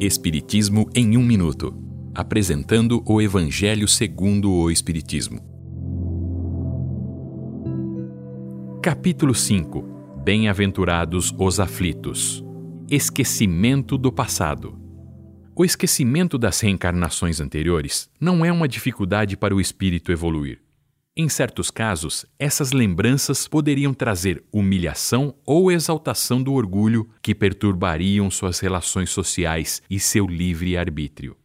Espiritismo em um minuto, apresentando o Evangelho segundo o Espiritismo. Capítulo 5. Bem-aventurados os aflitos. Esquecimento do passado. O esquecimento das reencarnações anteriores não é uma dificuldade para o espírito evoluir. Em certos casos, essas lembranças poderiam trazer humilhação ou exaltação do orgulho que perturbariam suas relações sociais e seu livre arbítrio.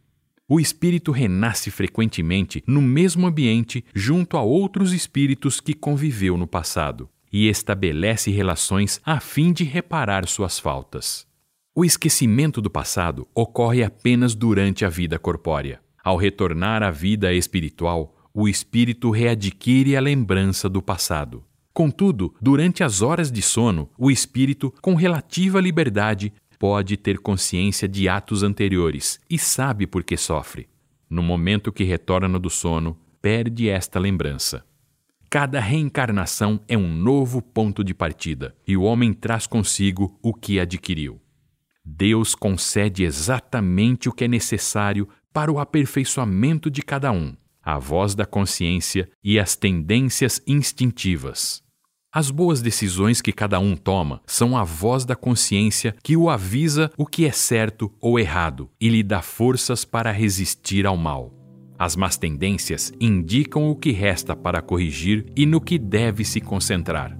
O espírito renasce frequentemente no mesmo ambiente junto a outros espíritos que conviveu no passado e estabelece relações a fim de reparar suas faltas. O esquecimento do passado ocorre apenas durante a vida corpórea. Ao retornar à vida espiritual, o espírito readquire a lembrança do passado. Contudo, durante as horas de sono, o espírito, com relativa liberdade, pode ter consciência de atos anteriores e sabe por que sofre. No momento que retorna do sono, perde esta lembrança. Cada reencarnação é um novo ponto de partida e o homem traz consigo o que adquiriu. Deus concede exatamente o que é necessário para o aperfeiçoamento de cada um a voz da consciência e as tendências instintivas. As boas decisões que cada um toma são a voz da consciência que o avisa o que é certo ou errado e lhe dá forças para resistir ao mal. As más tendências indicam o que resta para corrigir e no que deve se concentrar.